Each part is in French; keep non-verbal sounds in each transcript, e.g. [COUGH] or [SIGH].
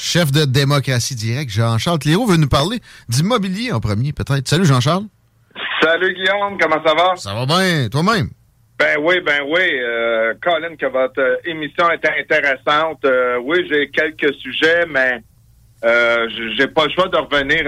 Chef de démocratie directe, Jean-Charles Cléro veut nous parler d'immobilier en premier, peut-être. Salut, Jean-Charles. Salut, Guillaume. Comment ça va? Ça va bien. Toi-même? Ben oui, ben oui. Euh, Colin, que votre euh, émission était intéressante. Euh, oui, j'ai quelques sujets, mais euh, j'ai pas le choix de revenir.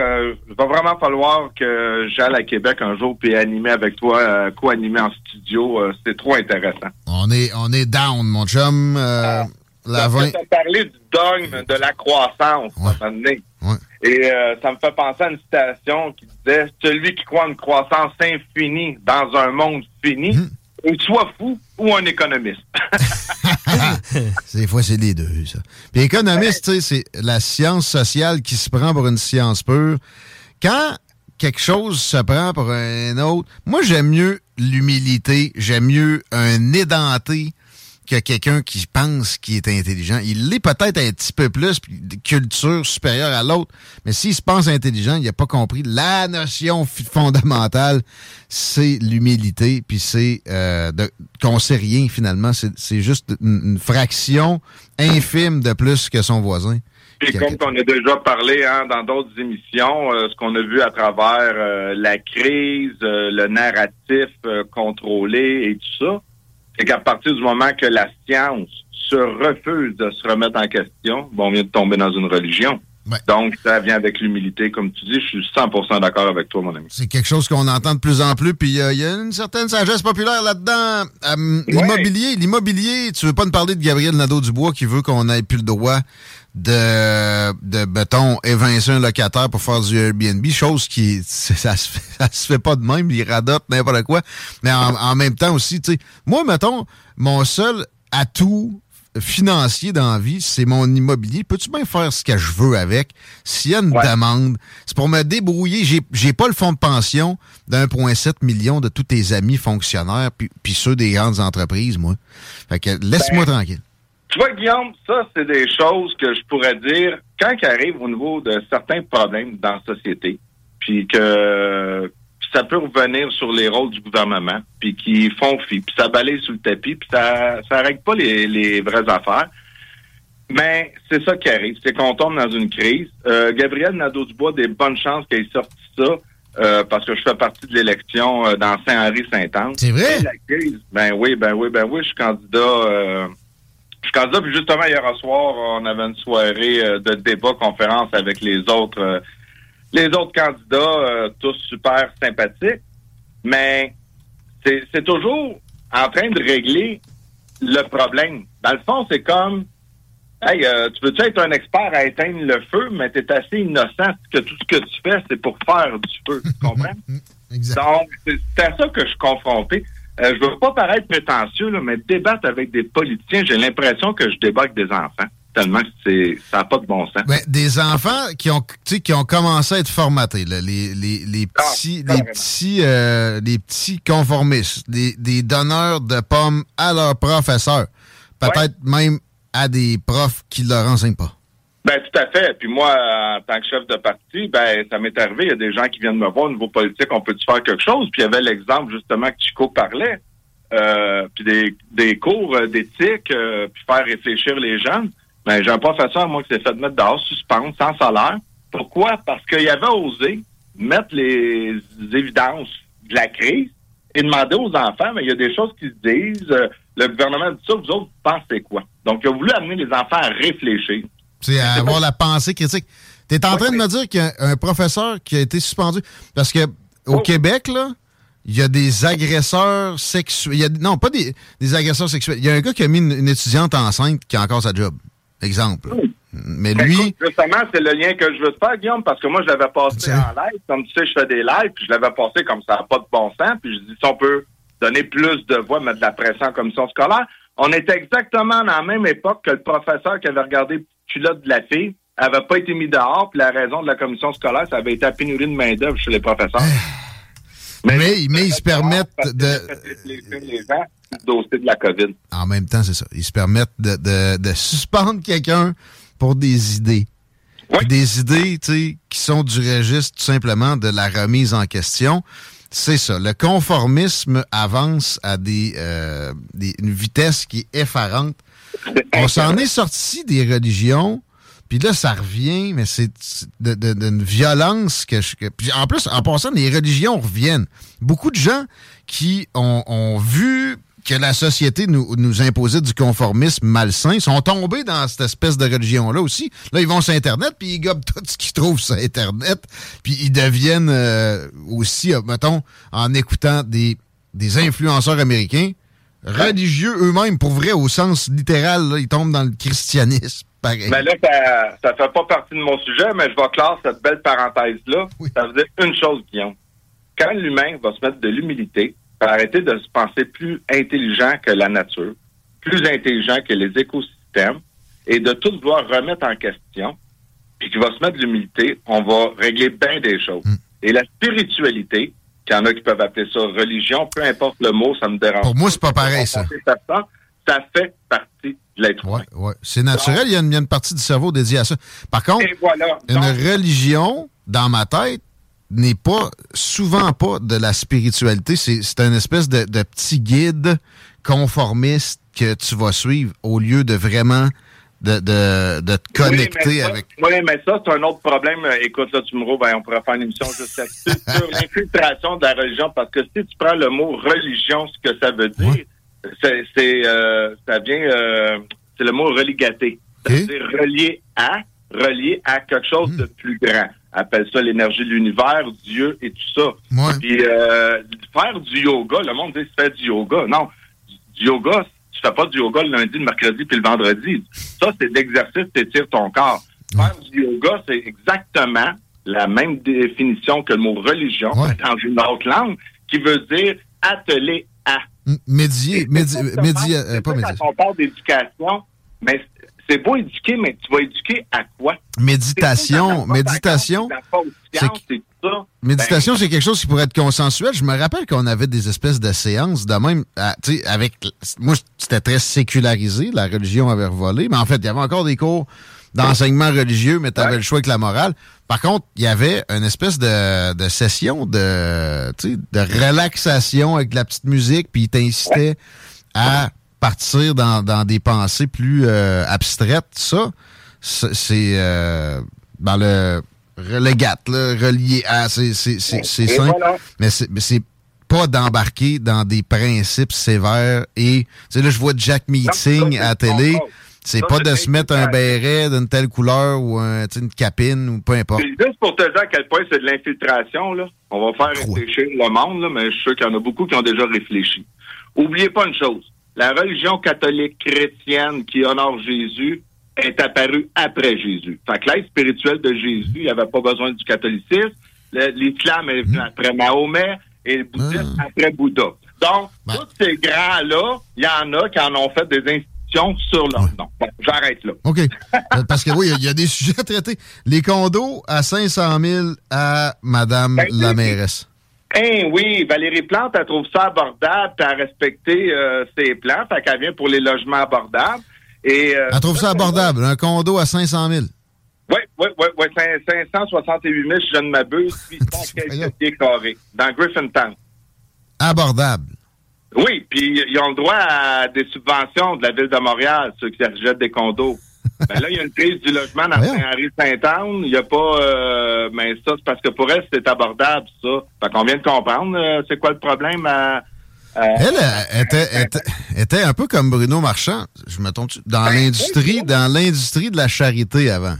Il va vraiment falloir que j'aille à Québec un jour puis animer avec toi, co-animer en studio. C'est trop intéressant. On est, on est down, mon chum. Euh, la Parce 20... que parlé du dogme de la croissance, à un moment donné. Ouais. Et euh, ça me fait penser à une citation qui disait « Celui qui croit en une croissance infinie dans un monde fini, ou soit fou ou un économiste. [LAUGHS] [LAUGHS] Des fois, c'est les deux, ça. Puis économiste, tu sais, c'est la science sociale qui se prend pour une science pure. Quand quelque chose se prend pour un autre, moi, j'aime mieux l'humilité, j'aime mieux un édenté que quelqu'un qui pense qu'il est intelligent. Il l'est peut-être un petit peu plus, de culture supérieure à l'autre, mais s'il se pense intelligent, il n'a pas compris la notion fondamentale, c'est l'humilité, puis c'est euh, qu'on sait rien finalement. C'est c'est juste une, une fraction infime de plus que son voisin. Puis comme on a déjà parlé hein, dans d'autres émissions, euh, ce qu'on a vu à travers euh, la crise, euh, le narratif contrôlé et tout ça, c'est qu'à partir du moment que la science se refuse de se remettre en question, bon, on vient de tomber dans une religion. Donc, ça vient avec l'humilité. Comme tu dis, je suis 100% d'accord avec toi, mon ami. C'est quelque chose qu'on entend de plus en plus, puis euh, il y a une certaine sagesse populaire là-dedans. Euh, L'immobilier, l'immobilier, tu veux pas nous parler de Gabriel Nadeau-Dubois qui veut qu'on ait plus le droit de, de mettons, évincer un locataire pour faire du Airbnb, chose qui, ça se fait, ça se fait pas de même, il radote n'importe quoi. Mais en, en même temps aussi, tu sais, moi, mettons, mon seul atout financier dans la vie, c'est mon immobilier. Peux-tu bien faire ce que je veux avec? S'il y a une demande, c'est pour me débrouiller. J'ai, j'ai pas le fonds de pension d'1,7 million de tous tes amis fonctionnaires, puis, puis ceux des grandes entreprises, moi. Fait que laisse-moi Ben, tranquille. Tu vois, Guillaume, ça, c'est des choses que je pourrais dire quand il arrive au niveau de certains problèmes dans la société, puis que ça peut revenir sur les rôles du gouvernement, puis qui font fi, puis ça balaye sous le tapis, puis ça ça règle pas les, les vraies affaires. Mais c'est ça qui arrive, c'est qu'on tombe dans une crise. Euh, Gabriel Nadeau-Dubois, des bonnes chances qu'il ait sorti ça, euh, parce que je fais partie de l'élection euh, dans Saint-Henri-Saint-Anne. C'est vrai? Et la crise, ben oui, ben oui, ben oui, je suis candidat... euh, je suis candidat, puis justement, hier soir, on avait une soirée euh, de débat, conférence avec les autres euh, les autres candidats, euh, tous super sympathiques. Mais c'est toujours en train de régler le problème. Dans le fond, c'est comme Hey, euh, tu veux-tu être un expert à éteindre le feu, mais tu es assez innocent que tout ce que tu fais, c'est pour faire du feu. Tu [LAUGHS] comprends? Donc, c'est c'est à ça que je suis confronté. Euh, je veux pas paraître prétentieux, là, mais débattre avec des politiciens, j'ai l'impression que je débat avec des enfants. Tellement que c'est ça n'a pas de bon sens. Ben, des enfants qui ont, qui ont commencé à être formatés, là, les, les, les petits, les petits, euh, les petits conformistes, des, des donneurs de pommes à leurs professeurs, peut-être même à des profs qui leur enseignent pas. Ben tout à fait. Puis moi, en tant que chef de parti, ben ça m'est arrivé. Il y a des gens qui viennent me voir au niveau politique, on peut-tu faire quelque chose? Puis il y avait l'exemple justement que Chico parlait. Euh, puis des, des cours euh, d'éthique, euh, puis faire réfléchir les jeunes. Ben j'ai un professeur, moi, qui s'est fait mettre dehors, suspendre, sans salaire. Pourquoi? Parce qu'il avait osé mettre les évidences de la crise et demander aux enfants, mais il y a des choses qui se disent, euh, le gouvernement dit ça, vous autres pensez quoi? Donc, il a voulu amener les enfants à réfléchir. C'est à avoir la pensée critique. Tu es en train de me dire qu'il y a un professeur qui a été suspendu. Parce que au Oh. Québec, là, il y a des agresseurs sexuels. Non, pas des, des agresseurs sexuels. Il y a un gars qui a mis une, une étudiante enceinte qui a encore sa job. Exemple. Mais Ben, lui, écoute, justement, c'est le lien que je veux faire, Guillaume, parce que moi, je l'avais passé en live. Comme tu sais, je fais des lives, puis je l'avais passé comme ça n'a pas de bon sens. Puis je dis, si on peut donner plus de voix, mettre de la pression en commission scolaire. On était exactement dans la même époque que le professeur qui avait regardé le culotte de la fille avait pas été mis dehors, puis la raison de la commission scolaire, ça avait été la pénurie de main-d'œuvre chez les professeurs. mais, mais ils se permettent de. les gens sur le dossier de la COVID. En même temps, c'est ça. Ils se permettent de, de- de suspendre quelqu'un pour des idées. Oui. Des idées, tu sais, qui sont du registre tout simplement de la remise en question. C'est ça. Le conformisme avance à des, euh, des- une vitesse qui est effarante. On s'en est sorti des religions, puis là, ça revient, mais c'est d'une violence que je... puis en plus, en passant, les religions reviennent. Beaucoup de gens qui ont, ont vu que la société nous, nous imposait du conformisme malsain sont tombés dans cette espèce de religion-là aussi. Là, ils vont sur Internet, puis ils gobent [LAUGHS] tout ce qu'ils trouvent sur Internet, puis ils deviennent euh, aussi, euh, mettons, en écoutant des, des influenceurs américains, religieux eux-mêmes, pour vrai, au sens littéral, là, ils tombent dans le christianisme. Pareil. Mais là, ça, ça fait pas partie de mon sujet, mais je vais clore cette belle parenthèse-là. Oui. Ça veut dire une chose, Guillaume. Quand l'humain va se mettre de l'humilité, arrêter de se penser plus intelligent que la nature, plus intelligent que les écosystèmes, et de tout vouloir remettre en question, puis qu'il va se mettre de l'humilité, on va régler bien des choses. Mm. Et la spiritualité, qu'il y en a qui peuvent appeler ça religion, peu importe le mot, ça me dérange. Pour moi, c'est pas pareil, ça. Ça, ça fait partie de l'être humain. Ouais, ouais. C'est naturel, il y, a une, il y a une partie du cerveau dédiée à ça. Par contre, une religion, dans ma tête, n'est pas, souvent pas de la spiritualité. C'est c'est un espèce de, de petit guide conformiste que tu vas suivre au lieu de vraiment de, de, de te connecter oui, mais ça- avec. Oui, mais ça, c'est un autre problème. Écoute, là, tu me ben, on pourrait faire une émission juste là-dessus, [LAUGHS] sur l'infiltration de la religion, parce que si tu prends le mot religion, ce que ça veut dire, Ouais. c'est, c'est, euh, ça vient, euh, c'est le mot religaté. C'est-à-dire relié à, relié à quelque chose Hmm. de plus grand. Appelle ça l'énergie de l'univers, Dieu et tout ça. Ouais. Puis euh, faire du yoga, le monde dit faire du yoga. Non, du yoga, tu fais pas du yoga le lundi, le mercredi puis le vendredi. Ça, c'est l'exercice, t'étires ton corps. Faire du yoga, c'est exactement la même définition que le mot religion, Ouais. dans une autre langue, qui veut dire atteler à. Médier, médi- Exactement. médier, euh, C'est pas médier. On parle d'éducation, mais c'est beau éduquer, mais tu vas éduquer à quoi? Méditation, méditation. Méditation, c'est quelque chose qui pourrait être consensuel. Je me rappelle qu'on avait des espèces de séances de même, à- tu sais, avec, moi, c'était très sécularisé, la religion avait revolé, mais en fait, il y avait encore des cours d'enseignement religieux, mais tu avais Ouais. le choix avec la morale. Par contre, il y avait une espèce de, de session de, tu sais, de relaxation avec de la petite musique, puis il t'incitait à partir dans, dans des pensées plus euh, abstraites. Ça, c'est euh, dans le relégate, là, relié à, c'est simple, voilà. mais c'est pas d'embarquer dans des principes sévères et, tu sais, là, je vois Jack Meeting à la télé, c'est pas de se mettre un béret d'une telle couleur ou un, une capine ou peu importe. Juste pour te dire à quel point c'est de l'infiltration, là. On va faire réfléchir le monde, là, mais je suis sûr qu'il y en a beaucoup qui ont déjà réfléchi. Oubliez pas une chose. La religion catholique chrétienne qui honore Jésus est apparue après Jésus. Fait que l'aide spirituelle de Jésus, il n'y avait pas besoin du catholicisme. L'islam est venu après Mahomet et le bouddhisme Ah. après Bouddha. Donc, Ben. tous ces grands-là, il y en a qui en ont fait des institutions sur leur Ouais. nom. Bon, j'arrête là. OK. [LAUGHS] Euh, Parce que oui, il y, a- il y a des [LAUGHS] sujets à traiter. Les condos à 500 000 à Madame Ben, la mairesse. Eh oui, Valérie Plante, elle trouve ça abordable, puis elle respecter euh, ses plans, fait qu'elle vient pour les logements abordables. Et, euh, Elle trouve ça abordable. Un condo à 500 000. Oui, oui, oui, oui, 568 000, si je ne m'abuse, 800 [LAUGHS] quelques pieds carrés, dans Griffintown. Abordable. Oui, puis ils ont le droit à des subventions de la Ville de Montréal, ceux qui achètent des condos. Ben là, il y a une crise du logement dans. Saint-Henri-Saint-Anne. Il n'y a pas... euh, mais ça, c'est parce que pour elle, c'est abordable, ça. Fait qu'on vient de comprendre. euh, c'est quoi le problème à elle, était, était, un peu comme Bruno Marchand, je me trompe dans ben, l'industrie, dans l'industrie de la charité avant.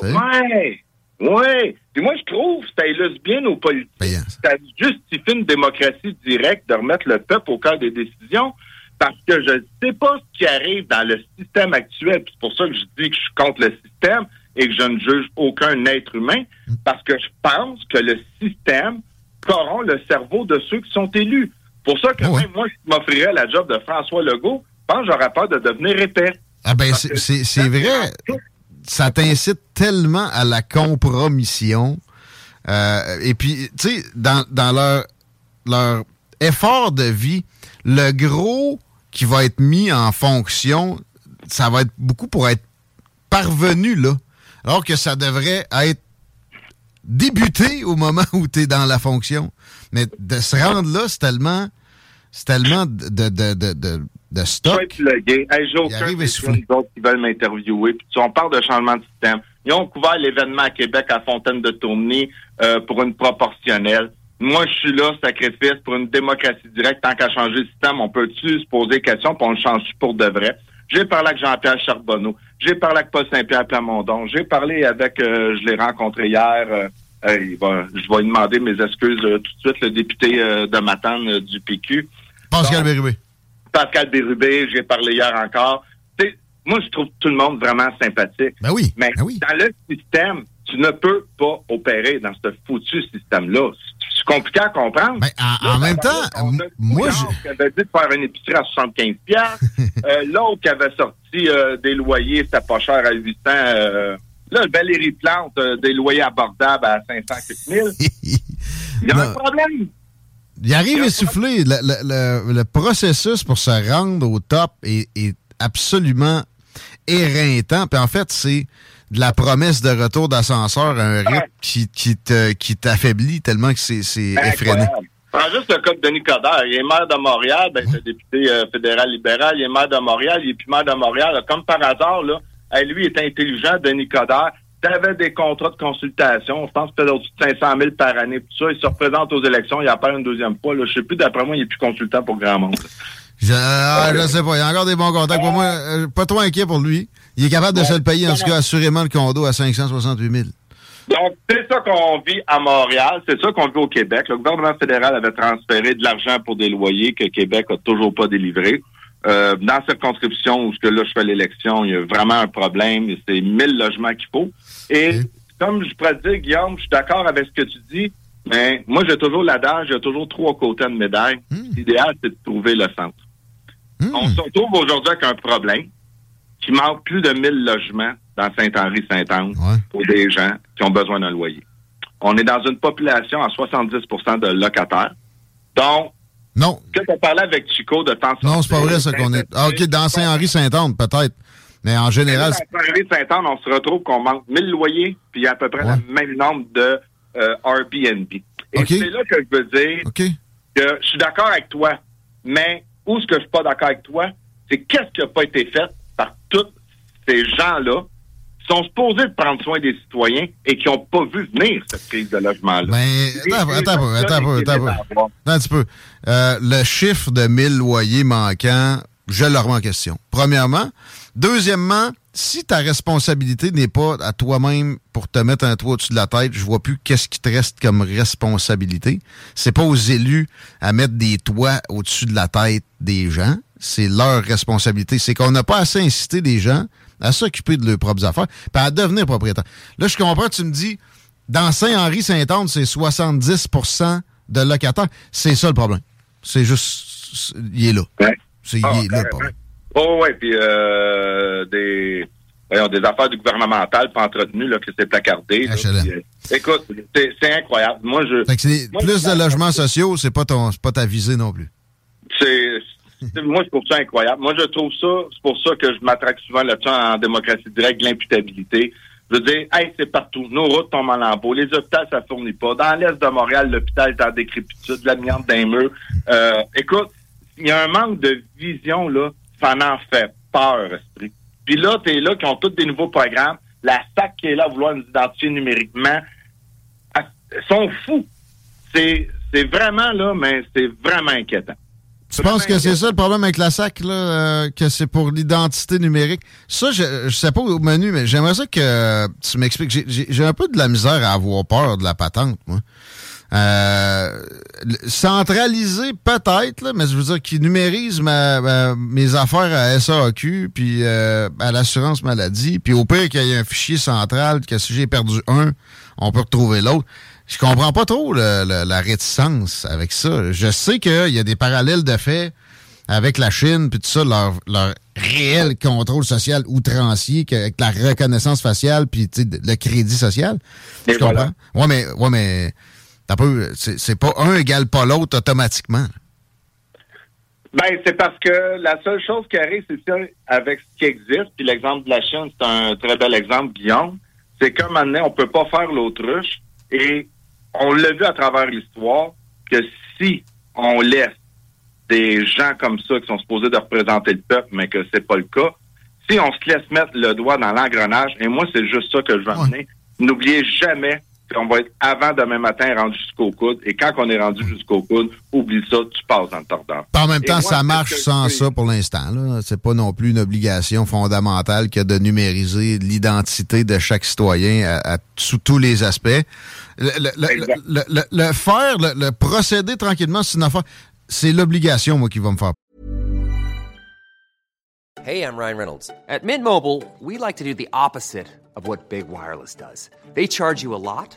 Ouais, ouais. Puis moi, je trouve que ça illustre bien nos politiques. Ça justifie une démocratie directe de remettre le peuple au cœur des décisions. Parce que je ne sais pas ce qui arrive dans le système actuel. C'est pour ça que je dis que je suis contre le système et que je ne juge aucun être humain. Parce que je pense que le système corrompt le cerveau de ceux qui sont élus. Pour ça que même moi, je m'offrirais la job de François Legault, je pense que j'aurais peur de devenir épais. Ah ben, c'est vrai ça t'incite tellement à la compromission. Euh, et puis, tu sais, dans, dans leur, leur effort de vie, le gros qui va être mis en fonction, ça va être beaucoup pour être parvenu là. Alors que ça devrait être débuté au moment où tu es dans la fonction. Mais de se rendre là, c'est tellement, c'est tellement de, de, de, de de stock. Je vais hey, J'ai aucun des autres qui veulent m'interviewer. Puis, on parle de changement de système. Ils ont couvert l'événement à Québec à Fontaine de Tournai euh, pour une proportionnelle. Moi, je suis là, sacrifice, pour une démocratie directe. Tant qu'à changer le système, on peut-tu se poser des questions, puis on le change pour de vrai? J'ai parlé avec Jean-Pierre Charbonneau. J'ai parlé avec Paul Saint-Pierre Plamondon. J'ai parlé avec, euh, je l'ai rencontré hier, euh, je vais lui demander mes excuses tout de suite, le député de Matane du PQ. Pascal Bérubé. Pascal Bérubé, j'ai parlé hier encore. moi, je trouve tout le monde vraiment sympathique. Ben oui. Mais ben oui. dans le système, tu ne peux pas opérer dans ce foutu système-là. C'est compliqué à comprendre. Ben, en, même temps, moi, je... qui avait dit de faire une épicerie à 75 [LAUGHS] euh, L'autre qui avait sorti euh, des loyers, c'était pas cher à 800. Euh, là, Valérie Plante, euh, des loyers abordables à 500 000. [LAUGHS] Il y a un problème. Il arrive essoufflé. Le, le, le, processus pour se rendre au top est, est absolument éreintant. Puis en fait, c'est de la promesse de retour d'ascenseur à un rythme qui, qui, te, qui t'affaiblit tellement que c'est, c'est effréné. Prends juste le cas de Denis Coderre. Il est maire de Montréal, ben, c'est député euh, fédéral libéral. Il est maire de Montréal, il est plus maire de Montréal. Comme par hasard, là, lui est intelligent, Denis Coderre tu avais des contrats de consultation, je pense que au-dessus de 500 000 par année, tout ça, il se représente aux élections, il apparaît une deuxième fois. Là. Je sais plus, d'après moi, il est plus consultant pour grand monde. Je, ah, je sais pas, il y a encore des bons contacts. Pour moi, euh, pas trop inquiet pour lui. Il est capable de se le payer, en tout cas, assurément, le condo à 568 000. Donc, c'est ça qu'on vit à Montréal, c'est ça qu'on vit au Québec. Le gouvernement fédéral avait transféré de l'argent pour des loyers que Québec a toujours pas délivré. Euh, dans cette circonscription où que là je fais l'élection, il y a vraiment un problème. C'est 1000 logements qu'il faut. Et comme je pourrais te dire, Guillaume, je suis d'accord avec ce que tu dis, mais moi j'ai toujours l'adage, j'ai toujours trois côtés de médaille. Hmm. L'idéal, c'est de trouver le centre. Hmm. On se retrouve aujourd'hui avec un problème qui manque plus de 1000 logements dans Saint-Henri-Saint-Anne pour des gens qui ont besoin d'un loyer. On est dans une population à 70% de locataires. Donc, non. Que tu as parlé avec Chico de temps Non, c'est pas vrai, ça qu'on est. Ah, OK, dans Saint-Henri-Saint-Anne, peut-être. Mais en général. Dans Saint-Henri-Saint-Anne, on se retrouve qu'on manque 1000 loyers, puis à peu près le même nombre de euh, Airbnb. Et c'est là que je veux dire que je suis d'accord avec toi, mais où ce que je suis pas d'accord avec toi, c'est qu'est-ce qui n'a pas été fait tous ces gens-là sont supposés de prendre soin des citoyens et qui n'ont pas vu venir cette crise de logement-là. Ben, attends, attends, attends, attends, attends, attends, un petit peu. Euh, le chiffre de 1000 loyers manquants, je le remets en question. Premièrement. Deuxièmement, si ta responsabilité n'est pas à toi-même pour te mettre un toit au-dessus de la tête, je vois plus qu'est-ce qui te reste comme responsabilité. C'est pas aux élus à mettre des toits au-dessus de la tête des gens. C'est leur responsabilité. C'est qu'on n'a pas assez incité des gens à s'occuper de leurs propres affaires, puis à devenir propriétaire. Là, je comprends, tu me dis, dans Saint-Henri-Saint-Anne, c'est 70% de locataires. C'est ça le problème. C'est juste, il est là. C'est, il est là le problème. Oh, ouais, puis euh, des, voyons, des affaires du gouvernemental pas entretenues, là, que c'est placardé. Euh, écoute, c'est, incroyable. Moi, je. plus de logements sociaux, c'est pas ton, c'est pas ta visée non plus. C'est, moi, je trouve ça incroyable. Moi, je trouve ça, c'est pour ça que je m'attraque souvent là-dessus en démocratie directe, l'imputabilité. Je veux dire, hey, c'est partout. Nos routes tombent en lambeaux. Les hôpitaux, ça fournit pas. Dans l'est de Montréal, l'hôpital est en décrépitude, l'amiante d'un mur. Euh, écoute, il y a un manque de vision, là. Ça en fait peur, esprit. Puis là, t'es là, qui ont tous des nouveaux programmes. La SAC qui est là vouloir nous identifier numériquement. Sont fous. C'est, c'est vraiment là, mais c'est vraiment inquiétant. Tu penses que c'est ça le problème avec la SAC, là, euh, que c'est pour l'identité numérique? Ça, je, je sais pas au menu, mais j'aimerais ça que tu m'expliques. J'ai- J'ai un peu de la misère à avoir peur de la patente, moi. Euh, centralisé peut-être, là, mais je veux dire qu'il numérise ma, ma- mes affaires à SAQ, puis euh, à l'assurance maladie, puis au pire qu'il y ait un fichier central, que si j'ai perdu un, on peut retrouver l'autre. Je comprends pas trop le- le- la réticence avec ça. Je sais qu'il y a des parallèles de fait avec la Chine, puis tout ça, leur, leur réel contrôle social outrancier, avec la reconnaissance faciale, puis le crédit social. Et je comprends. Ouais, mais, ouais, mais c'est pas un égale pas l'autre automatiquement. Ben, c'est parce que la seule chose qui arrive, c'est ça, avec ce qui existe, puis l'exemple de la Chine, c'est un très bel exemple, Guillaume, c'est qu'à un moment donné, on peut pas faire l'autruche, et on l'a vu à travers l'histoire, que si on laisse des gens comme ça qui sont supposés de représenter le peuple, mais que c'est pas le cas, si on se laisse mettre le doigt dans l'engrenage, et moi, c'est juste ça que je veux Ouais. amener, n'oubliez jamais qu'on va être avant demain matin rendu jusqu'au coude, et quand on est rendu jusqu'au coude, oublie ça, tu passes dans le. Puis en même temps, moi, ça c'est marche sans ça pour l'instant. C'est pas non plus une obligation fondamentale que de numériser l'identité de chaque citoyen à- à- sous tous les aspects. Le, le- le- Exact. le- le- le faire, le, le procéder tranquillement, c'est une affaire. C'est l'obligation, moi, qui va me faire Hey, I'm Ryan Reynolds. At Mint Mobile, we like to do the opposite of what Big Wireless does. They charge you a lot,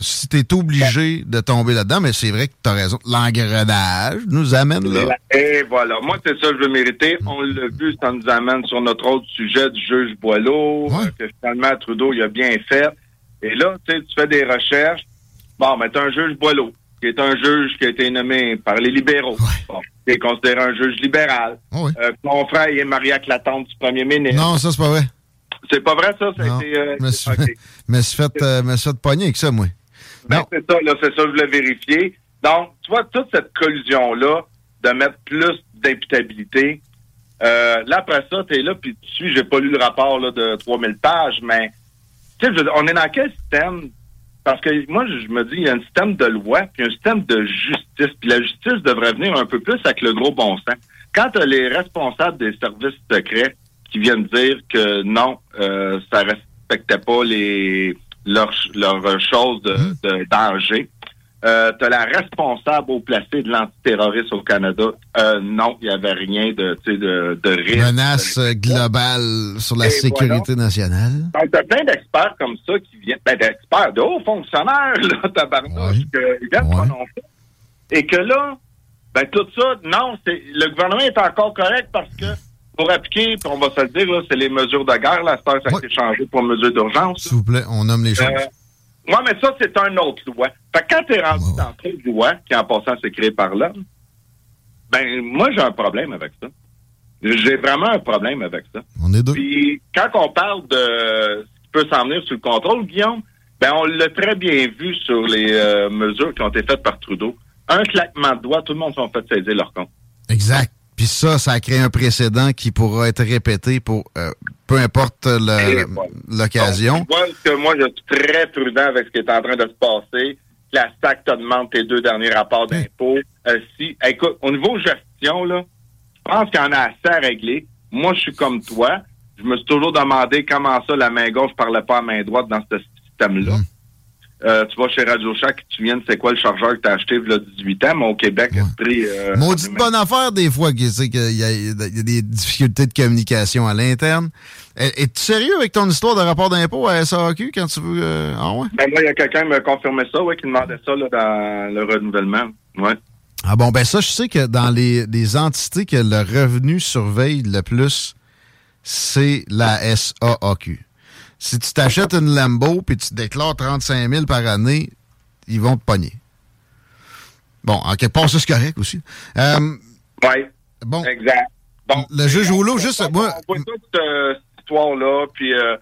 Si t'es obligé de tomber là-dedans, mais c'est vrai que t'as raison. L'engrenage nous amène là. Et voilà. Moi, c'est ça que je veux mériter. On l'a vu, ça nous amène sur notre autre sujet du juge Boileau, Ouais. euh, que finalement, Trudeau, il a bien fait. Et là, tu sais, tu fais des recherches. Bon, mais t'as un juge Boileau, qui est un juge qui a été nommé par les libéraux. Ouais. Bon, qui est considéré un juge libéral. Oui. Euh, mon frère, il est marié avec la tante du premier ministre. Non, ça, c'est pas vrai. C'est pas vrai, ça? Ça Non. a été... euh, me suis fait, euh, me fait pogner avec ça, moi. Ben, c'est ça, là, c'est ça, je voulais vérifier. Donc, tu vois, toute cette collusion-là, de mettre plus d'imputabilité, euh, là, après ça, t'es là, puis tu suis, j'ai pas lu le rapport là, de 3000 pages, mais, tu sais, on est dans quel système? Parce que moi, je me dis, il y a un système de loi, puis un système de justice, puis la justice devrait venir un peu plus avec le gros bon sens. Quand t'as les responsables des services secrets qui viennent dire que non, euh, ça respectait pas les leurs leurs choses de, de danger. Euh, t'as la responsable au placé de l'antiterrorisme au Canada. Euh, non, il y avait rien de, de, de risque. Menace globale sur la Et sécurité nationale. Donc, t'as plein d'experts comme ça qui viennent, ben, d'experts, de hauts fonctionnaires, là, tabarnouche, Ouais. qui viennent Ouais. prononcer. Et que là, ben, tout ça, non, c'est, le gouvernement est encore correct parce que, pour appliquer, puis on va se le dire, c'est les mesures de guerre, là, ça a Ouais. été changé pour mesures d'urgence. S'il vous plaît, on nomme les choses. Euh, ouais, mais ça, c'est un autre loi. Fait que quand t'es rendu Ouais. dans cette loi, qui en passant s'est créée par l'homme, ben, moi, j'ai un problème avec ça. J'ai vraiment un problème avec ça. on est deux. Puis quand on parle de ce qui peut s'en venir sur le contrôle, Guillaume, ben on l'a très bien vu sur les euh, mesures qui ont été faites par Trudeau. Un claquement de doigts, tout le monde s'en fait saisir leur compte. Exact. Puis ça, ça a créé un précédent qui pourra être répété pour euh, peu importe l'occasion. Que moi, je suis très prudent avec ce qui est en train de se passer. La SAC te demande tes deux derniers rapports d'impôts. Euh, si, écoute, au niveau gestion, là, je pense qu'il y en a assez à régler. Moi, je suis comme toi. Je me suis toujours demandé comment ça, la main gauche parlait pas à main droite dans ce système-là. Mm. Euh, tu vas chez Radio Shack, tu viens, c'est quoi le chargeur que tu as acheté il y a 18 ans, mais au Québec, Ouais. le prix... Euh, Maudite bonne affaire des fois qu'il tu sais, qu'il y, a- il y a des difficultés de communication à l'interne. Es- Es-tu sérieux avec ton histoire de rapport d'impôt à SAQ quand tu veux... euh, Ah ouais? Ben, moi, il y a quelqu'un qui me confirmait ça, ouais, qui demandait ça là, dans le renouvellement. Ouais. Ah bon, ben ça, je sais que dans les, les entités que le revenu surveille le plus, c'est la SAAQ. Si tu t'achètes une Lambo puis tu déclares 35 000 par année, ils vont te pogner. Bon, en quelque part, ça, c'est correct aussi. Euh, Oui, bon, exact. Bon, le juge Rouleau, juste... on, Moi, on voit toute euh, cette histoire-là, puis euh,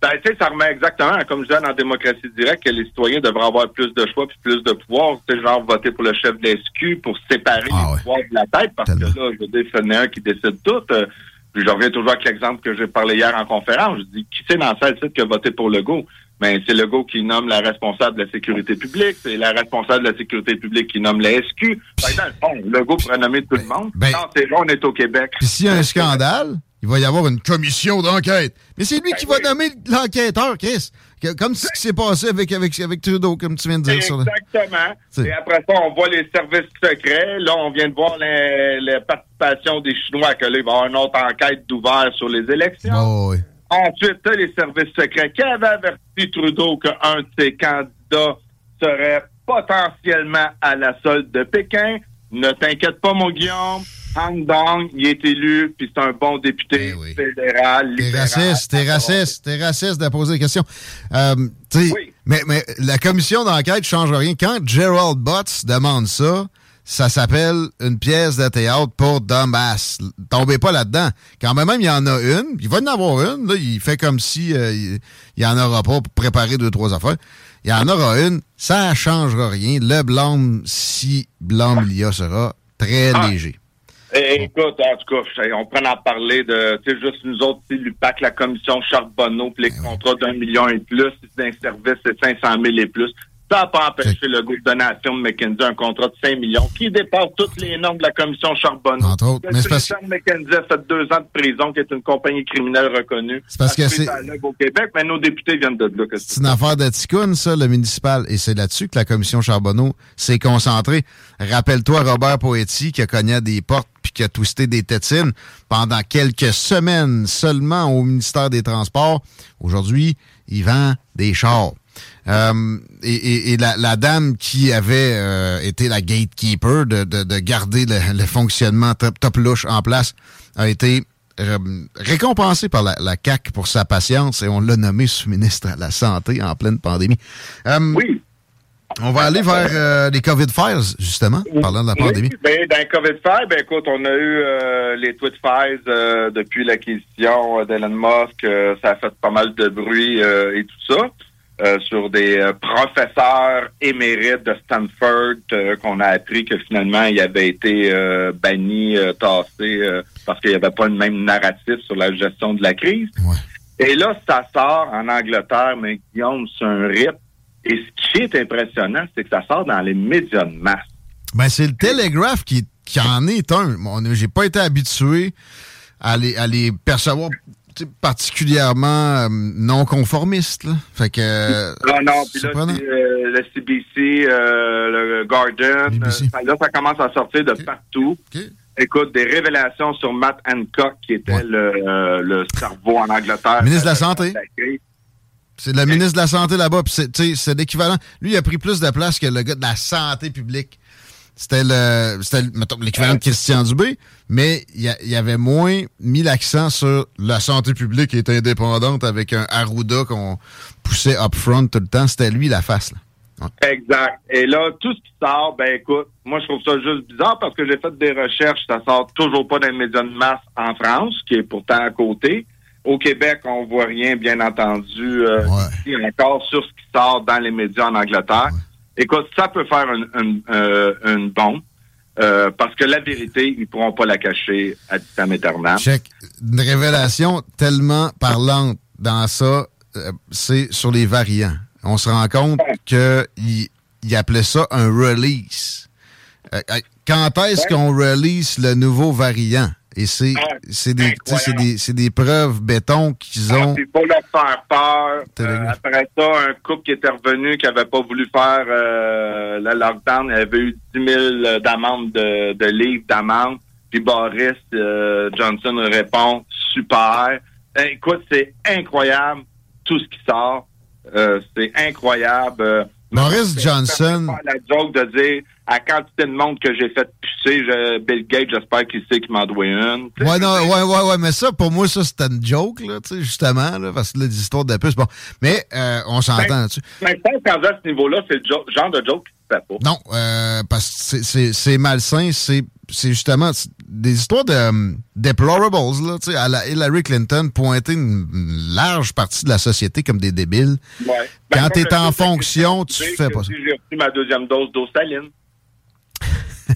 ben, tu sais, ça remet exactement, comme je disais dans Démocratie directe, que les citoyens devraient avoir plus de choix puis plus de pouvoir. Sais, genre voter pour le chef de pour séparer Ah les ouais. pouvoirs de la tête, parce Tellement. que là, je veux dire, en a un qui décide tout. Puis je reviens toujours avec l'exemple que j'ai parlé hier en conférence. Je dis, qui c'est dans cette salle qui a voté pour Legault? Ben, c'est Legault qui nomme la responsable de la sécurité publique, c'est la responsable de la sécurité publique qui nomme la SQ. Ben, dans le fond, Legault pourrait nommer tout le monde. ben- non, c'est bon, on est au Québec. Puis s'il y a un scandale, il va y avoir une commission d'enquête. Mais c'est lui qui va Ben nommer l'enquêteur, Chris. Comme ce qui s'est passé avec, avec, avec Trudeau, comme tu viens de dire. sur le- Exactement. Et après ça, on voit les services secrets. Là, on vient de voir les participations des Chinois, que là, il va y avoir une autre enquête d'ouvert sur les élections. Oh, oui. Ensuite, les services secrets qui avaient averti Trudeau qu'un de ses candidats serait potentiellement à la solde de Pékin? Ne t'inquiète pas, mon Guillaume. Han Dong, il est élu, puis c'est un bon député Eh oui. fédéral. T'es raciste, t'es raciste, t'es raciste de poser des questions. Euh, Oui. mais, mais la commission d'enquête ne change rien. Quand Gerald Butts demande ça, ça s'appelle une pièce de théâtre pour dumbass. Tombez pas là-dedans. Quand même, il y en a une, il va y en avoir une, là, il fait comme si euh, il, il y en aura pas pour préparer deux, trois affaires. Il y en aura une, ça changera rien. Le blâme, si blâme il y a, sera très Ah. léger. Eh, écoute, en tout cas, on prend en parler de, tu sais, juste nous autres, l'UPAC, la commission Charbonneau, puis les contrats d'un million et plus, si c'est un service, c'est 500 000 et plus. Ça n'a pas empêché le groupe de nation de McKinsey un contrat de 5 millions qui dépasse toutes les normes de la commission Charbonneau. Entre autres. Mais c'est parce- McKinsey a fait deux ans de prison, qui est une compagnie criminelle reconnue. C'est parce que c'est- au Québec, mais nos députés viennent de là. C'est une affaire de ticoune, ça, le municipal. Et c'est là-dessus que la commission Charbonneau s'est concentrée. Rappelle-toi Robert Poetti qui a cogné des portes puis qui a twisté des tétines pendant quelques semaines seulement au ministère des Transports. Aujourd'hui, il vend des chars. Euh, et et- et la, la dame qui avait euh, été la gatekeeper de, de- de garder le, le fonctionnement top, top louche en place a été euh, récompensée par la, la CAC pour sa patience et on l'a nommé sous-ministre à la Santé en pleine pandémie. Oui. On va aller vers euh, les COVID Files, justement, parlant de la pandémie. Oui, ben, dans le COVID Fire, ben écoute, on a eu euh, les tweet files euh, depuis l'acquisition d'Elon Musk. ça a fait pas mal de bruit et tout ça. Euh, sur des euh, professeurs émérites de Stanford euh, qu'on a appris que finalement il avait été banni, tassé parce qu'il n'y avait pas le même narratif sur la gestion de la crise. Ouais. Et là, ça sort en Angleterre, mais Guillaume, c'est un rip. Et ce qui est impressionnant, c'est que ça sort dans les médias de masse. Ben, c'est le Telegraph qui, qui en est un. J'ai pas été habitué à les, à les percevoir particulièrement euh, non conformistes. Là. Fait que. euh, Non, non, puis là, euh, le CBC, euh, le Garden, BBC. ça- là, ça commence à sortir de partout. Écoute, des révélations sur Matt Hancock, qui était Ouais. le, le cerveau en Angleterre. Ministre de la Santé. C'est le ministre de la Santé là-bas. puis C'est l'équivalent. Lui, il a pris plus de place que le gars de la santé publique. C'était le, c'était, mettons, l'équivalent de Christian Dubé, mais il, il avait moins mis l'accent sur la santé publique est indépendante avec un Arruda qu'on poussait up front tout le temps. C'était lui la face. Là. Exact. Et là, tout ce qui sort, ben écoute, moi je trouve ça juste bizarre parce que j'ai fait des recherches, ça sort toujours pas dans les médias de masse en France, qui est pourtant à côté. Au Québec, on voit rien, bien entendu, euh, Ouais. ici encore sur ce qui sort dans les médias en Angleterre. Écoute, ça peut faire une, une, euh, une bombe. euh, parce que la vérité, ils pourront pas la cacher à vitam aeternam. Check. Une révélation tellement parlante dans ça, euh, c'est sur les variants. On se rend compte qu'il il appelait ça un release. Euh, quand est-ce qu'on release le nouveau variant? Et c'est c'est des, c'est des, c'est des preuves béton qu'ils ont. Il faut leur faire peur. Euh, après ça, un couple qui était revenu, qui avait pas voulu faire euh, le lockdown, il avait eu 10 000 d'amende de, de livres d'amende. Puis Boris euh, Johnson répond super. Ben, écoute, c'est incroyable tout ce qui sort. Euh, c'est incroyable. C'est- Johnson- la joke de dire à quantité de monde que j'ai fait pisser, je- Bill Gates, j'espère qu'il sait qu'il m'en doit une. Ouais, non, ouais, ouais, ouais, mais ça, pour moi, ça, c'était une joke, là, tu sais, justement, là, parce que là, des histoires de puce, bon. Mais, euh, on s'entend Ben, là-dessus. Mais je pense qu'en à ce niveau-là, c'est le genre de joke qui se fait pas. Non, euh, parce que c'est malsain, c'est c'est justement des histoires de euh, deplorables, là, tu sais, à la Hillary Clinton, pointer une, large partie de la société comme des débiles. Ouais. Quand comme t'es je en fonction, tu fais pas ça. J'ai reçu ma deuxième dose d'osaline.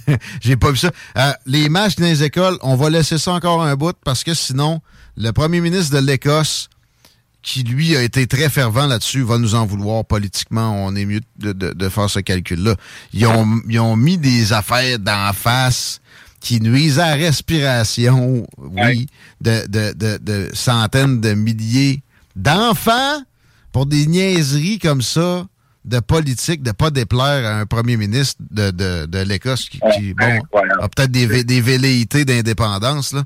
[LAUGHS] J'ai pas vu ça. Euh, les matchs dans les écoles, on va laisser ça encore un bout parce que sinon, le premier ministre de l'Écosse, qui lui a été très fervent là-dessus, va nous en vouloir politiquement. On est mieux de, de- de faire ce calcul-là. Ils ont, ils ont mis des affaires d'en face qui nuisent à la respiration, oui, de, de, de, de centaines de milliers d'enfants pour des niaiseries comme ça de politique, de pas déplaire à un premier ministre de, de, de l'Écosse qui, qui, bon, incroyable. a peut-être des, velléités d'indépendance. là.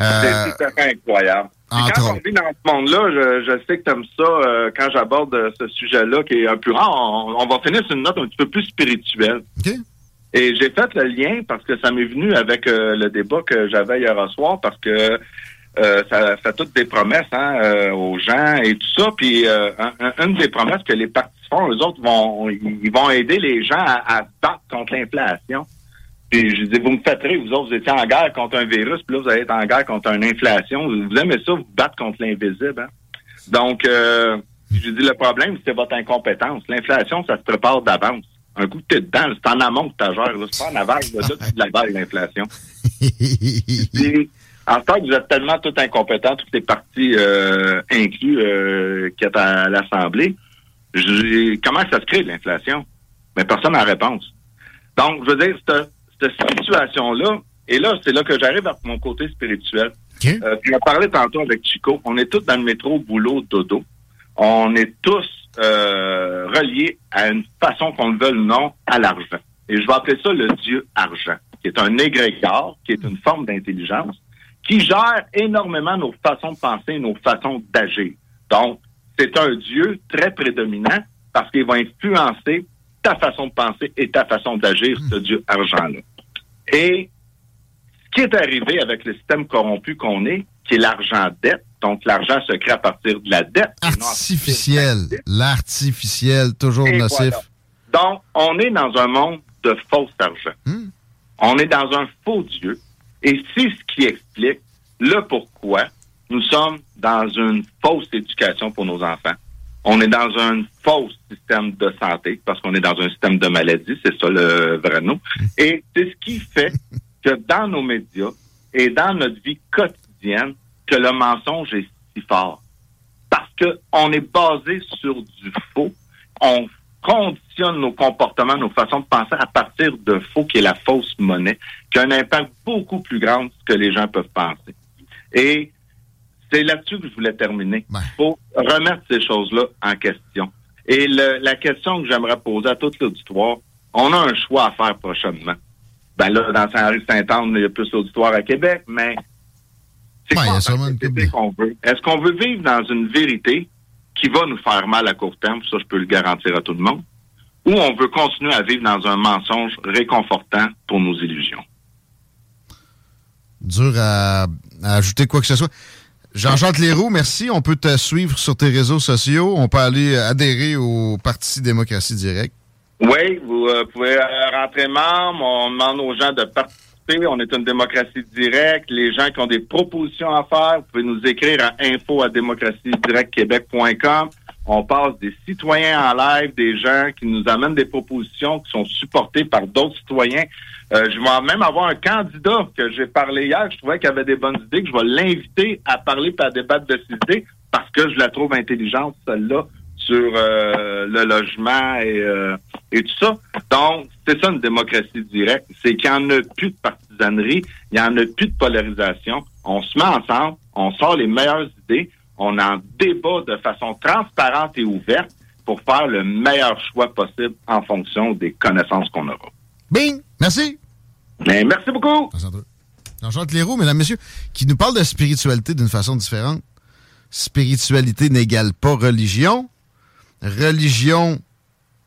Euh, C'est tout à fait incroyable. Entre quand on vit dans ce monde-là, je, je sais que tu aimes ça euh, quand j'aborde euh, ce sujet-là qui est un peu rare. On, on va finir sur une note un petit peu plus spirituelle. OK. Et j'ai fait le lien parce que ça m'est venu avec euh, le débat que j'avais hier soir parce que euh, ça fait toutes des promesses hein, euh, aux gens et tout ça. Puis euh, un- un- une des promesses que les partis font, eux autres vont ils vont aider les gens à, à battre contre l'inflation. Puis je dis, vous me faites rire, vous autres, vous étiez en guerre contre un virus, puis là, vous allez être en guerre contre une inflation. Vous aimez ça, vous battre contre l'invisible. Hein? Donc, euh, je dis, le problème, c'est votre incompétence. L'inflation, ça se prépare d'avance. Un coup, t'es dedans, c'est en amont que tu gères. C'est pas en aval, là, là, tu la vagues, l'inflation. En fait, vous êtes tellement tout incompétents, toutes les parties euh, inclus euh, qui est à l'Assemblée. Comment ça se crée, l'inflation? Mais personne n'a réponse. Donc, je veux dire, cette, cette situation-là, et là, c'est là que j'arrive à mon côté spirituel. Euh, tu m'as parlé tantôt avec Chico. On est tous dans le métro, boulot, dodo. On est tous euh, reliés à une façon qu'on le veuille ou non à l'argent. Et je vais appeler ça le dieu argent, qui est un égrégore, qui est une forme d'intelligence, qui gère énormément nos façons de penser, nos façons d'agir. Donc, c'est un dieu très prédominant parce qu'il va influencer ta façon de penser et ta façon d'agir, ce dieu argent-là. Et ce qui est arrivé avec le système corrompu qu'on est, qui est l'argent-dette, donc l'argent se crée à partir de la dette. Artificiel. L'artificiel, toujours et nocif. voilà. Donc, on est dans un monde de faux argent. On est dans un faux Dieu. Et c'est ce qui explique le pourquoi nous sommes dans une fausse éducation pour nos enfants. On est dans un faux système de santé parce qu'on est dans un système de maladie, c'est ça le vrai nom. Et c'est ce qui fait que dans nos médias et dans notre vie quotidienne, que le mensonge est si fort. Parce que on est basé sur du faux. On conditionne nos comportements, nos façons de penser à partir de faux, qui est la fausse monnaie, qui a un impact beaucoup plus grand que les gens peuvent penser. Et c'est là-dessus que je voulais terminer. Il faut remettre ces choses-là en question. Et le- la question que j'aimerais poser à tout l'auditoire, on a un choix à faire prochainement. Ben là, dans Saint-Henri-Saint-Anne, il y a plus d'auditoire à Québec, mais quoi qu'on veut? Est-ce qu'on veut vivre dans une vérité qui va nous faire mal à court terme, ça je peux le garantir à tout le monde, ou on veut continuer à vivre dans un mensonge réconfortant pour nos illusions? Dur à, à ajouter quoi que ce soit. Jean-Jacques Leroux, merci. On peut te suivre sur tes réseaux sociaux. On peut aller adhérer au Parti démocratie directe. Oui, vous euh, pouvez euh, rentrer membre. On demande aux gens de participer. On est une démocratie directe. Les gens qui ont des propositions à faire, vous pouvez nous écrire à info à. On passe des citoyens en live, des gens qui nous amènent des propositions qui sont supportées par d'autres citoyens. Euh, je vais même avoir un candidat que j'ai parlé hier, je trouvais qu'il avait des bonnes idées, que je vais l'inviter à parler et à débattre de ses idées parce que je la trouve intelligente, celle-là, sur euh, le logement et, euh, et tout ça. Donc, c'est ça une démocratie directe, c'est qu'il n'y en a plus de partisanerie, il n'y en a plus de polarisation. On se met ensemble, on sort les meilleures idées, on en débat de façon transparente et ouverte pour faire le meilleur choix possible en fonction des connaissances qu'on aura. Bing! Merci! Mais merci beaucoup! Jean-Jacques Leroux, mesdames, messieurs, qui nous parle de spiritualité d'une façon différente. Spiritualité n'égale pas religion. Religion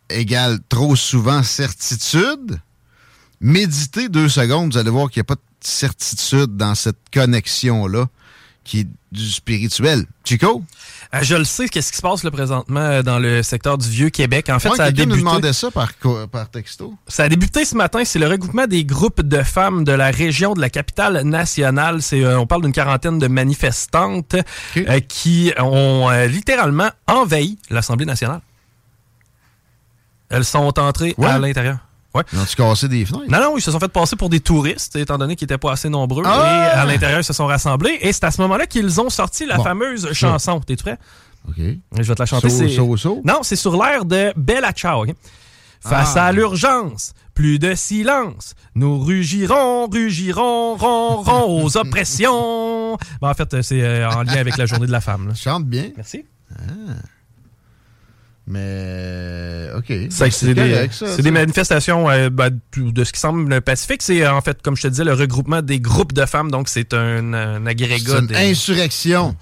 égale trop souvent certitude. Méditez deux secondes, vous allez voir qu'il n'y a pas de certitude dans cette connexion-là qui est du spirituel. Chico? Euh, je le sais, qu'est-ce qui se passe là, présentement euh, dans le secteur du Vieux-Québec. En fait, Ouais, ça a débuté... nous demandait ça par, par texto. Ça a débuté ce matin. C'est le regroupement des groupes de femmes de la région de la capitale nationale. C'est, euh, on parle d'une quarantaine de manifestantes euh, qui ont littéralement envahi l'Assemblée nationale. Elles sont entrées Ouais. à l'intérieur. Ouais. Ils ont-tu cassé des fenêtres? Non, non, ils se sont fait passer pour des touristes, étant donné qu'ils n'étaient pas assez nombreux. Ah! Et à l'intérieur, ils se sont rassemblés. Et c'est à ce moment-là qu'ils ont sorti la Bon. fameuse chanson. T'es prêt? OK. Je vais te la chanter. So, so, so? Non, c'est sur l'air de Bella Ciao. ok? Face Ah. à l'urgence, plus de silence. Nous rugirons, rugirons, ron, ron [LAUGHS] aux oppressions. Bon, en fait, c'est euh, en lien avec la journée de la femme. là. Chante bien. Merci. Mais, OK. C'est des, des manifestations euh, ben, de ce qui semble pacifique. C'est euh, en fait, comme je te disais, le regroupement des groupes de femmes. Donc, c'est un, un agrégat. Une insurrection.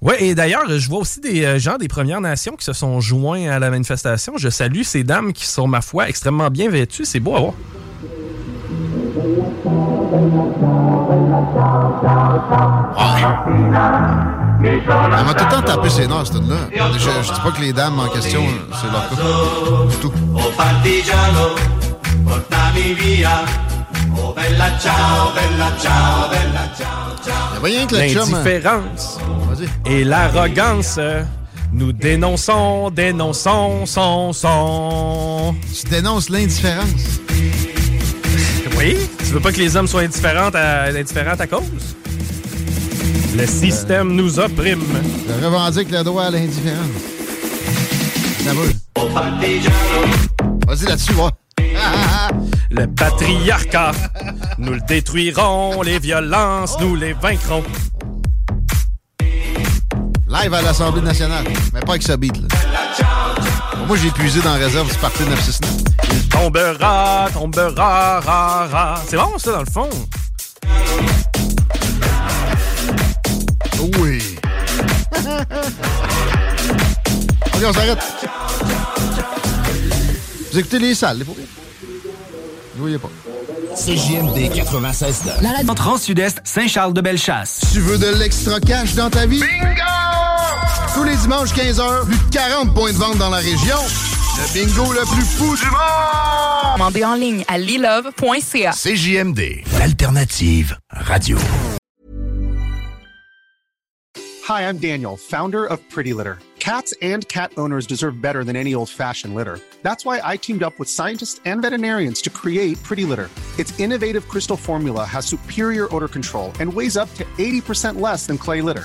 Ouais, et d'ailleurs, je vois aussi des euh, gens des Premières Nations qui se sont joints à la manifestation. Je salue ces dames qui sont, ma foi, extrêmement bien vêtues. C'est beau à voir. Elle m'a tout le temps tapé ses nerfs, cette là je, je dis pas que les dames en question, c'est leur cas. Du tout. Partigiano, portami via. Bella ciao, bella ciao, bella ciao, ciao. Il y a rien que le chum. L'indifférence et l'arrogance. euh, Nous dénonçons, dénonçons, son, son. Tu dénonces l'indifférence. Tu veux pas que les hommes soient indifférents à, indifférents à cause? Le système nous opprime. Je revendique le droit à l'indifférence. Ça Vas-y là-dessus, va. Le patriarcat, nous le détruirons. Les violences, nous les vaincrons. Live à l'Assemblée nationale. Mais pas avec ce beat, là. Moi, j'ai épuisé dans la réserve du Parti 969. Tombera, tombera, ra, ra. C'est bon, ça, dans le fond? Oui. OK, on s'arrête. Vous écoutez les salles, les pauvres? Vous voyez pas. CJMD 96 La radio Trans-Sud-Est, Saint-Charles-de-Bellechasse. Tu veux de l'extra cash dans ta vie? Bingo! Tous les dimanches 15h, plus de 40 points de vente dans la région. Le bingo le plus fou du monde! Commandez en ligne à lilove.ca. CJMD, l'alternative radio. Hi, I'm Daniel, founder of Pretty Litter. Cats and cat owners deserve better than any old fashioned litter. That's why I teamed up with scientists and veterinarians to create Pretty Litter. Its innovative crystal formula has superior odor control and weighs up to 80% less than clay litter.